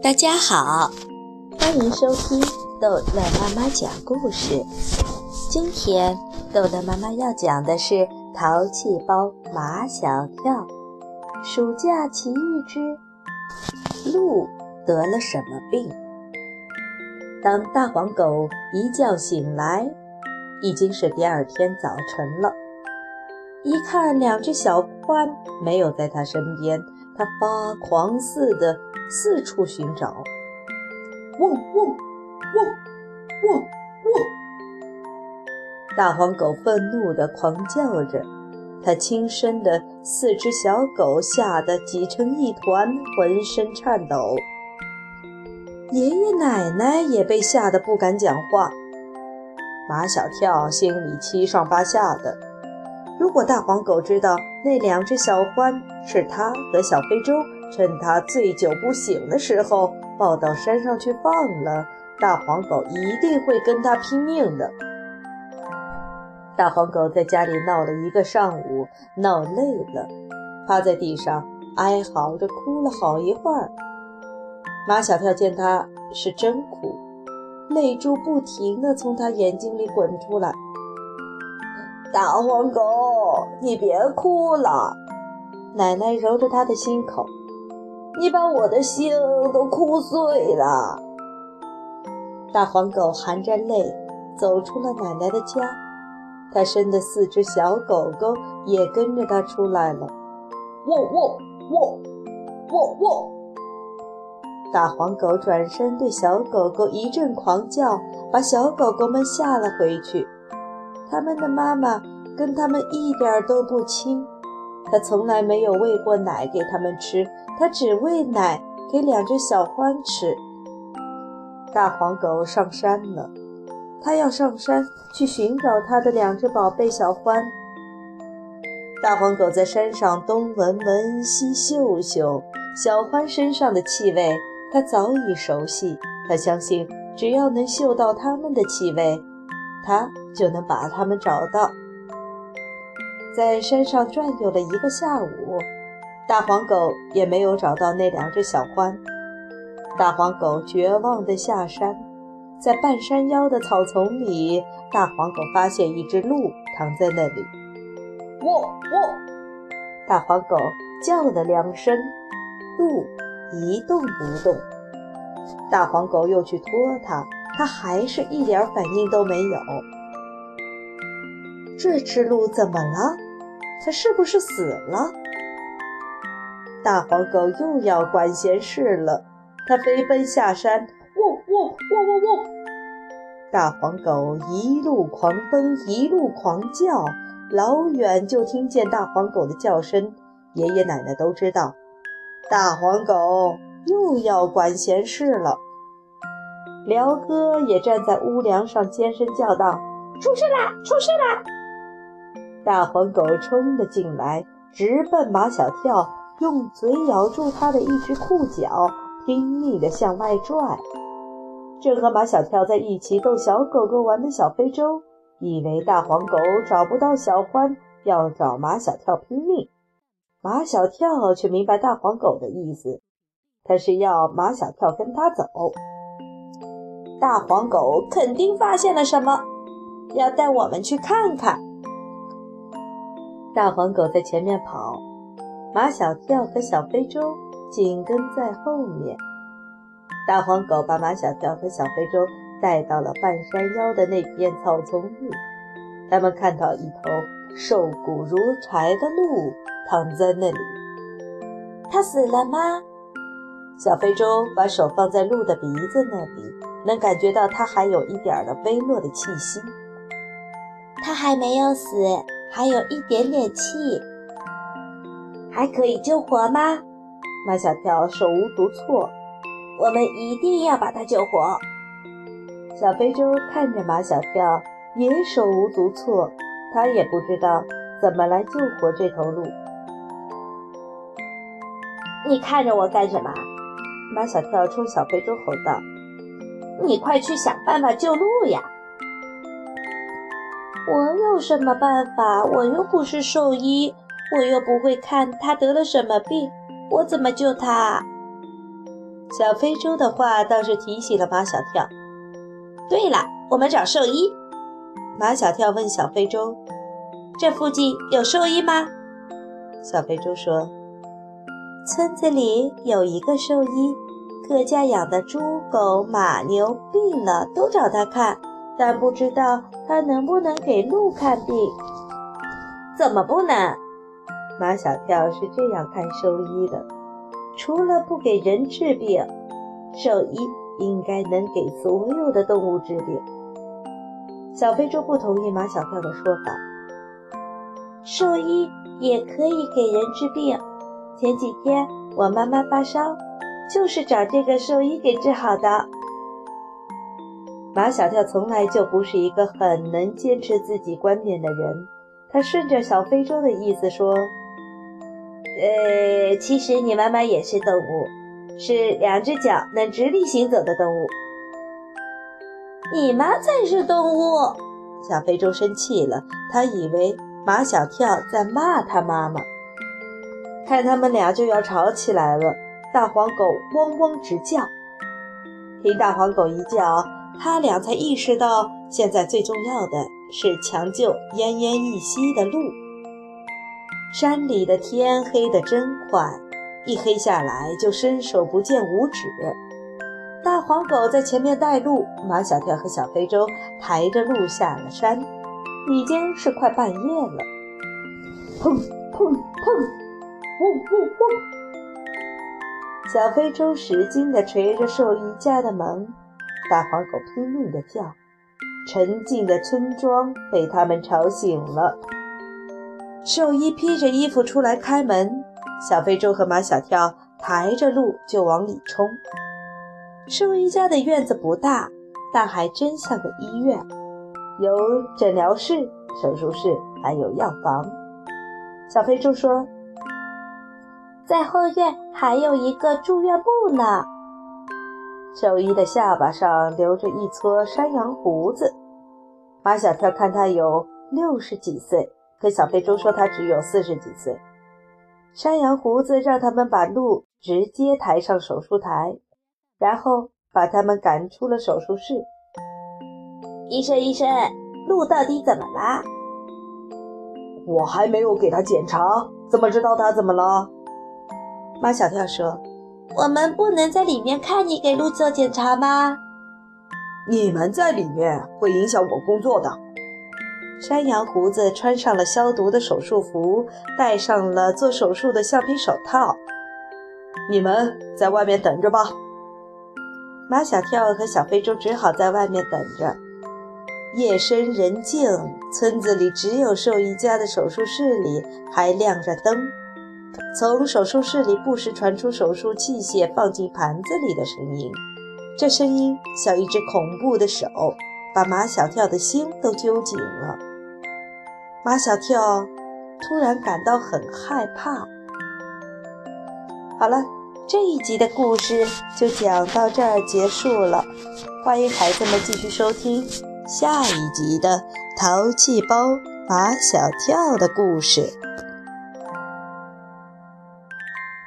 大家好，欢迎收听逗乐妈妈讲故事。今天逗乐妈妈要讲的是《淘气包马小跳》。暑假奇遇之鹿得了什么病？当大黄狗一觉醒来，已经是第二天早晨了。一看两只小獾没有在他身边，他发狂似的四处寻找。汪汪汪汪汪！大黄狗愤怒地狂叫着，它亲生的四只小狗吓得挤成一团，浑身颤抖。爷爷奶奶也被吓得不敢讲话。马小跳心里七上八下的。如果大黄狗知道那两只小獾是他和小非洲趁他醉酒不醒的时候抱到山上去放了，大黄狗一定会跟他拼命的。大黄狗在家里闹了一个上午，闹累了，趴在地上哀嚎着哭了好一会儿。马小跳见他是真哭，泪珠不停地从他眼睛里滚出来。大黄狗，你别哭了。奶奶揉着他的心口，你把我的心都哭碎了。大黄狗含着泪走出了奶奶的家，它生的四只小狗狗也跟着它出来了。喔喔喔喔喔！大黄狗转身对小狗狗一阵狂叫，把小狗狗们吓了回去。它们的妈妈跟它们一点都不亲，他从来没有喂过奶给他们吃，他只喂奶给两只小獾吃。大黄狗上山了，他要上山去寻找他的两只宝贝小獾。大黄狗在山上东闻闻西嗅嗅，小獾身上的气味它早已熟悉，它相信只要能嗅到它们的气味。他就能把它们找到。在山上转悠了一个下午，大黄狗也没有找到那两只小獾。大黄狗绝望地下山，在半山腰的草丛里，大黄狗发现一只鹿躺在那里。喔喔！大黄狗叫了两声，鹿一动不动。大黄狗又去拖它。它还是一点反应都没有。这只鹿怎么了？它是不是死了？大黄狗又要管闲事了。它飞奔下山，喔喔喔喔喔！大黄狗一路狂奔，一路狂叫，老远就听见大黄狗的叫声。爷爷奶奶都知道，大黄狗又要管闲事了。辽哥也站在屋梁上，尖声叫道：“出事啦！出事啦！”大黄狗冲了进来，直奔马小跳，用嘴咬住他的一只裤脚，拼命地向外拽。正和马小跳在一起逗小狗狗玩的小非洲，以为大黄狗找不到小欢，要找马小跳拼命。马小跳却明白大黄狗的意思，他是要马小跳跟他走。大黄狗肯定发现了什么，要带我们去看看。大黄狗在前面跑，马小跳和小非洲紧跟在后面。大黄狗把马小跳和小非洲带到了半山腰的那片草丛里，他们看到一头瘦骨如柴的鹿躺在那里。它死了吗？小非洲把手放在鹿的鼻子那里。能感觉到它还有一点的微弱的气息，它还没有死，还有一点点气，还可以救活吗？马小跳手无足措，我们一定要把它救活。小非洲看着马小跳，也手无足措，他也不知道怎么来救活这头鹿。你看着我干什么？马小跳冲小非洲吼道。你快去想办法救鹿呀！我有什么办法？我又不是兽医，我又不会看他得了什么病，我怎么救他？小非洲的话倒是提醒了马小跳。对了，我们找兽医。马小跳问小非洲：“这附近有兽医吗？”小非洲说：“村子里有一个兽医，各家养的猪、狗、马、牛病了都找他看，但不知道他能不能给鹿看病。”怎么不能？马小跳是这样看兽医的：除了不给人治病，兽医应该能给所有的动物治病。小非洲不同意马小跳的说法，兽医也可以给人治病。前几天我妈妈发烧，就是找这个兽医给治好的。马小跳从来就不是一个很能坚持自己观点的人。他顺着小非洲的意思说：“呃，其实你妈妈也是动物，是两只脚能直立行走的动物。你妈才是动物！”小非洲生气了，他以为马小跳在骂他妈妈。看他们俩就要吵起来了，大黄狗汪汪直叫。听大黄狗一叫，他俩才意识到现在最重要的。是抢救奄奄一息的鹿。山里的天黑得真快，一黑下来就伸手不见五指。大黄狗在前面带路，马小跳和小非洲抬着鹿下了山。已经是快半夜了。砰砰砰！嗡嗡嗡！小非洲使劲地捶着兽医家的门，大黄狗拼命地叫。沉静的村庄被他们吵醒了。兽医披着衣服出来开门，小非洲和马小跳抬着鹿就往里冲。兽医家的院子不大，但还真像个医院，有诊疗室、手术室，还有药房。小非洲说：“在后院还有一个住院部呢。”兽医的下巴上留着一撮山羊胡子。马小跳看他有六十几岁，可小非洲说他只有四十几岁。山羊胡子让他们把鹿直接抬上手术台，然后把他们赶出了手术室。医生，医生，鹿到底怎么啦？我还没有给他检查，怎么知道他怎么了？马小跳说。我们不能在里面看你给鹿做检查吗？你们在里面会影响我工作的。山羊胡子穿上了消毒的手术服，戴上了做手术的橡皮手套。你们在外面等着吧。马小跳和小非洲只好在外面等着。夜深人静，村子里只有兽医家的手术室里还亮着灯。从手术室里不时传出手术器械放进盘子里的声音，这声音像一只恐怖的手，把马小跳的心都揪紧了。马小跳突然感到很害怕。好了，这一集的故事就讲到这儿结束了，欢迎孩子们继续收听下一集的《淘气包马小跳》的故事。